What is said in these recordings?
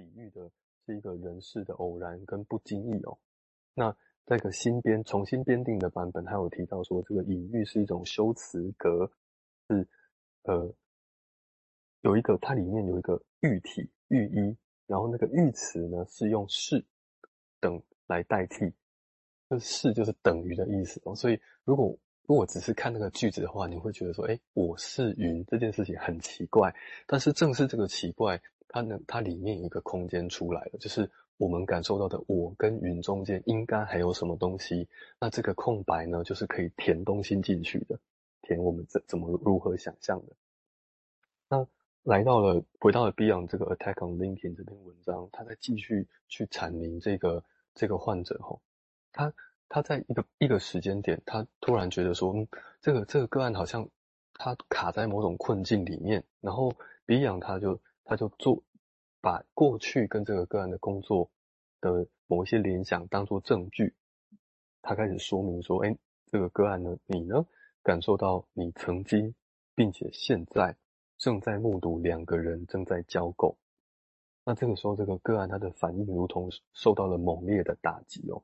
比喻的是一个人事的偶然跟不经意哦。那这个新编重新编订的版本，它有提到说，这个隐喻是一种修辞格，是呃有一个它里面有一个喻体喻一，然后那个喻词呢是用是等来代替，这是就是等于的意思哦。所以如果如果只是看那个句子的话，你会觉得说，哎，我是云这件事情很奇怪。但是正是这个奇怪，它能它里面有一个空间出来了，就是我们感受到的我跟云中间应该还有什么东西。那这个空白呢，就是可以填东西进去的，填我们怎怎么如何想象的。那来到了回到了 Beyond 这个 Attack on LinkedIn 这篇文章，他在继续去阐明这个这个患者吼，他。他在一个一个时间点，他突然觉得说，嗯，这个这个个案好像他卡在某种困境里面，然后 Beyond 他就他就做把过去跟这个个案的工作的某一些联想当做证据，他开始说明说，哎，这个个案呢，你呢感受到你曾经并且现在正在目睹两个人正在交媾，那这个时候这个个案他的反应如同受到了猛烈的打击哦。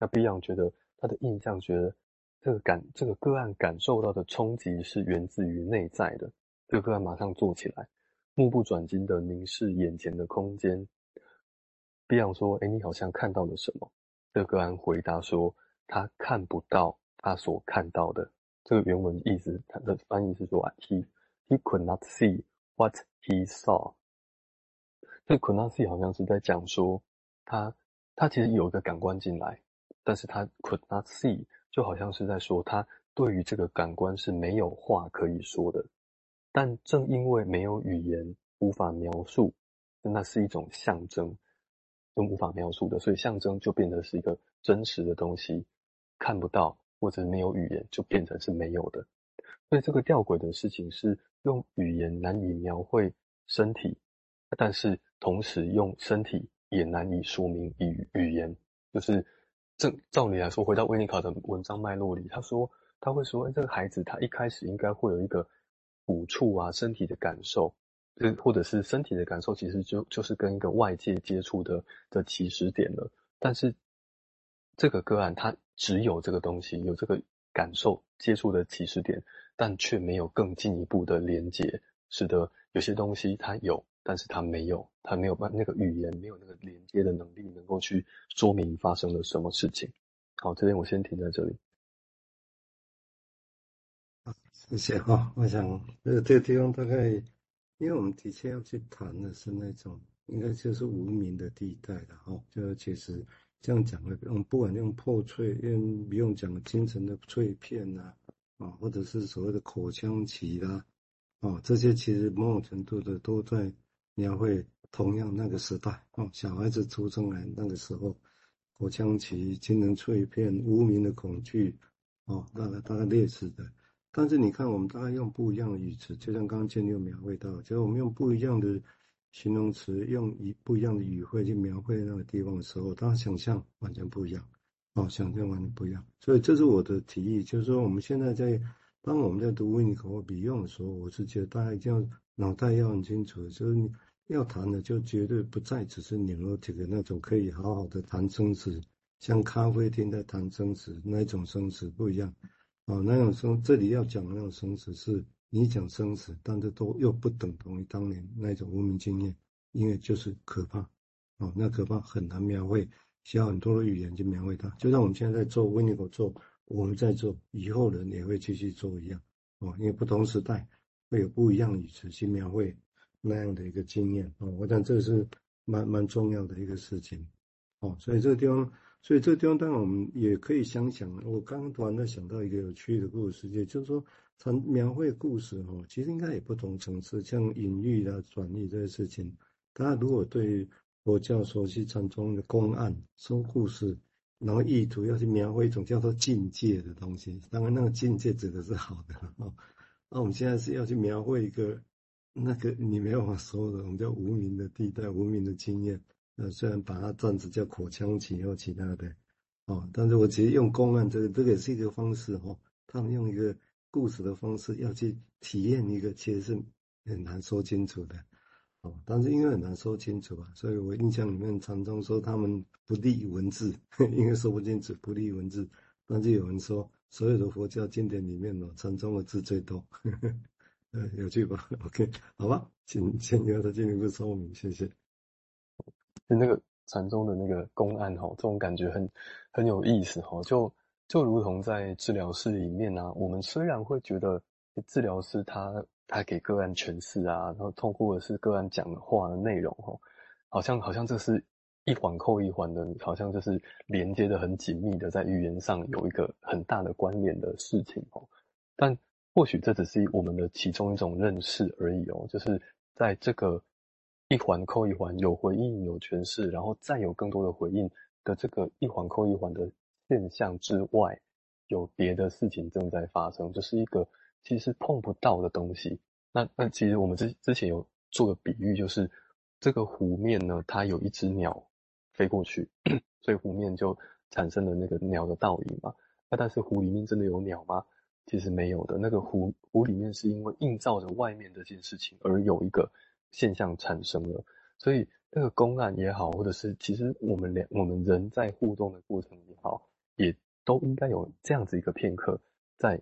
那 Beyond 觉得他的印象，觉得这个感这个个案感受到的冲击是源自于内在的。这个个案马上坐起来，目不转睛的凝视眼前的空间。碧昂说：“哎，你好像看到了什么？”这个安回答说：“他看不到他所看到的。”这个原文意思，他的翻译是说：“He he could not see what he saw。”这 could not see 好像是在讲说他他其实有一个感官进来。但是他 could not see，就好像是在说他对于这个感官是没有话可以说的。但正因为没有语言无法描述，那是一种象征，就无法描述的，所以象征就变得是一个真实的东西，看不到或者没有语言就变成是没有的。所以这个吊诡的事情是用语言难以描绘身体，但是同时用身体也难以说明语语言，就是。正照理来说，回到维尼卡的文章脉络里，他说他会说，哎，这个孩子他一开始应该会有一个抚触啊，身体的感受，或者是身体的感受，其实就就是跟一个外界接触的的起始点了。但是这个个案他只有这个东西，有这个感受接触的起始点，但却没有更进一步的连接，使得有些东西他有。但是他没有，他没有办那个语言，没有那个连接的能力，能够去说明发生了什么事情。好，这边我先停在这里。谢谢哈。我想，呃，这个地方大概，因为我们的确要去谈的是那种，应该就是无名的地带的哈。就其实这样讲的，用不管用破碎，用不用讲精神的碎片呐，啊，或者是所谓的口腔期啦，啊，这些其实某种程度的都在。描绘同样那个时代哦，小孩子出生来那个时候，口腔期、精神碎片、无名的恐惧哦，大概大概类似的。但是你看，我们大概用不一样的语词，就像刚刚建立描绘到，就是我们用不一样的形容词，用一不一样的语汇去描绘那个地方的时候，大家想象完全不一样哦，想象完全不一样。所以这是我的提议，就是说我们现在在当我们在读维尼口或比用的时候，我是觉得大家一定要。脑袋要很清楚，就是你要谈的就绝对不再只是你说这个那种可以好好的谈生死，像咖啡厅在谈生死那种生死不一样，哦，那种生这里要讲的那种生死是你讲生死，但是都又不等同于当年那种无名经验，因为就是可怕，哦，那可怕很难描绘，需要很多的语言去描绘它，就像我们现在在做维尼口做，我们在做，以后人也会继续做一样，哦，因为不同时代。会有不一样的语词去描绘那样的一个经验哦，我想这是蛮蛮重要的一个事情哦，所以这个地方，所以这个地方当然我们也可以想想，我刚刚突然在想到一个有趣的故事，也就是说，从描绘故事哦，其实应该也不同层次，像隐喻啊、转译这些事情，大家如果对佛教熟悉禅宗的公案说故事，然后意图要去描绘一种叫做境界的东西，当然那个境界指的是好的 哦。那我们现在是要去描绘一个那个你没有办法说的，我们叫无名的地带、无名的经验。呃，虽然把它暂时叫口腔期或其他的，哦，但是我其实用公案这个，这个也是一个方式哦。他们用一个故事的方式要去体验一个，其实是很难说清楚的。哦，但是因为很难说清楚啊，所以我印象里面禅宗说他们不立文字，因为说不清楚，不立文字。但是有人说，所有的佛教经典里面呢，禅宗的字最多，呃，有趣吧？OK，好吧，请请由他进一步说明，谢谢。就那个禅宗的那个公案哈，这种感觉很很有意思哈，就就如同在治疗室里面啊，我们虽然会觉得治疗师他他给个案诠释啊，然后透过的是个案讲的话的内容哈，好像好像这是。一环扣一环的，好像就是连接的很紧密的，在语言上有一个很大的关联的事情哦。但或许这只是我们的其中一种认识而已哦。就是在这个一环扣一环，有回应有诠释，然后再有更多的回应的这个一环扣一环的现象之外，有别的事情正在发生，就是一个其实碰不到的东西。那那其实我们之之前有做个比喻，就是这个湖面呢，它有一只鸟。飞过去，所以湖面就产生了那个鸟的倒影嘛。那但是湖里面真的有鸟吗？其实没有的。那个湖湖里面是因为映照着外面这件事情而有一个现象产生了。所以那个公案也好，或者是其实我们俩我们人在互动的过程也好，也都应该有这样子一个片刻，在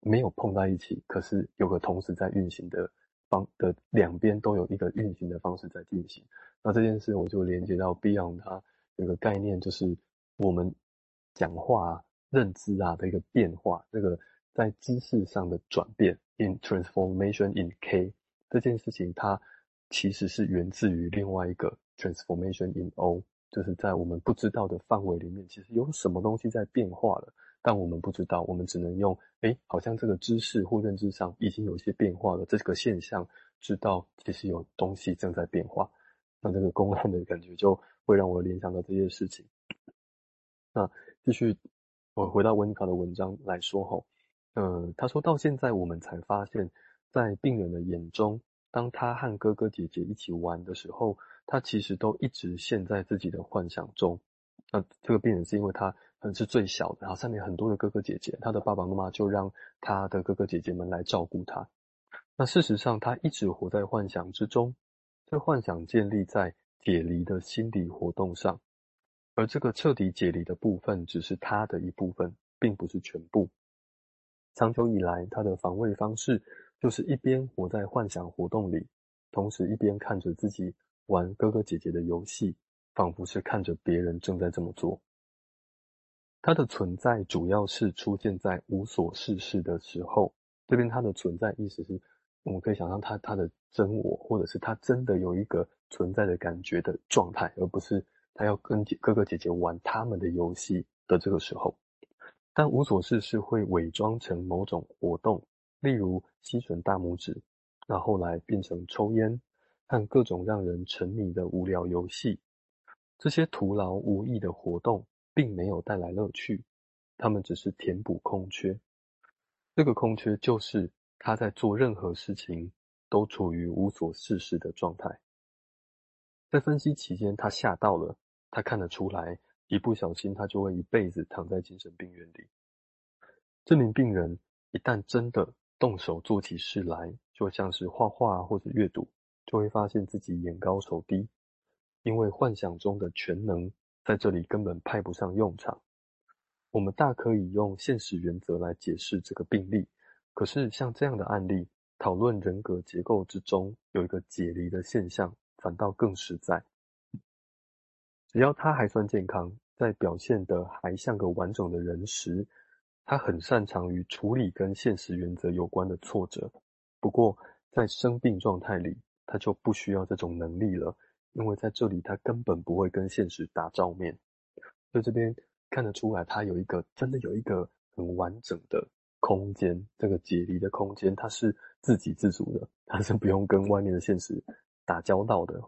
没有碰在一起，可是有个同时在运行的方的两边都有一个运行的方式在进行。那这件事我就连接到 Beyond，它有个概念，就是我们讲话啊、认知啊的一个变化，这个在知识上的转变，in transformation in K 这件事情，它其实是源自于另外一个 transformation in O，就是在我们不知道的范围里面，其实有什么东西在变化了，但我们不知道，我们只能用，诶，好像这个知识或认知上已经有一些变化了，这个现象知道其实有东西正在变化。那这个公案的感觉就会让我联想到这些事情。那继续，我回到温卡的文章来说哈，呃，他说到现在我们才发现，在病人的眼中，当他和哥哥姐姐一起玩的时候，他其实都一直陷在自己的幻想中。那这个病人是因为他可能是最小的，然后上面很多的哥哥姐姐，他的爸爸妈妈就让他的哥哥姐姐们来照顾他。那事实上，他一直活在幻想之中。这幻想建立在解离的心理活动上，而这个彻底解离的部分只是他的一部分，并不是全部。长久以来，他的防卫方式就是一边活在幻想活动里，同时一边看着自己玩哥哥姐姐的游戏，仿佛是看着别人正在这么做。他的存在主要是出现在无所事事的时候。这边他的存在意思是。我们可以想象他他的真我，或者是他真的有一个存在的感觉的状态，而不是他要跟哥哥姐姐玩他们的游戏的这个时候。但无所事事会伪装成某种活动，例如吸吮大拇指，那后来变成抽烟和各种让人沉迷的无聊游戏。这些徒劳无益的活动并没有带来乐趣，他们只是填补空缺。这个空缺就是。他在做任何事情都处于无所事事的状态。在分析期间，他吓到了，他看得出来，一不小心他就会一辈子躺在精神病院里。这名病人一旦真的动手做起事来，就像是画画或者阅读，就会发现自己眼高手低，因为幻想中的全能在这里根本派不上用场。我们大可以用现实原则来解释这个病例。可是，像这样的案例，讨论人格结构之中有一个解离的现象，反倒更实在。只要他还算健康，在表现得还像个完整的人时，他很擅长于处理跟现实原则有关的挫折。不过，在生病状态里，他就不需要这种能力了，因为在这里他根本不会跟现实打照面。所以这边看得出来，他有一个真的有一个很完整的。空间，这个解离的空间，他是自给自足的，他是不用跟外面的现实打交道的。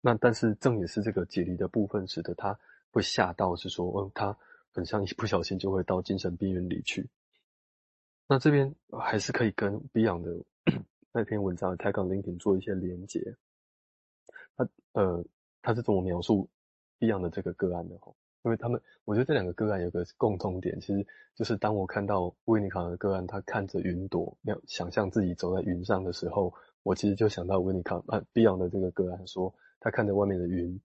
那但是正也是这个解离的部分，使得他会吓到，是说，嗯，他很像一不小心就会到精神病院里去。那这边还是可以跟 Beyond 的那篇文章的 Tag on LinkedIn 做一些连接。他呃，他是怎么描述 Beyond 的这个个案的？因为他们，我觉得这两个个案有个共通点，其实就是当我看到维尼卡的个案，他看着云朵，要想象自己走在云上的时候，我其实就想到维尼卡啊 Beyond 的这个个案说，他看着外面的云，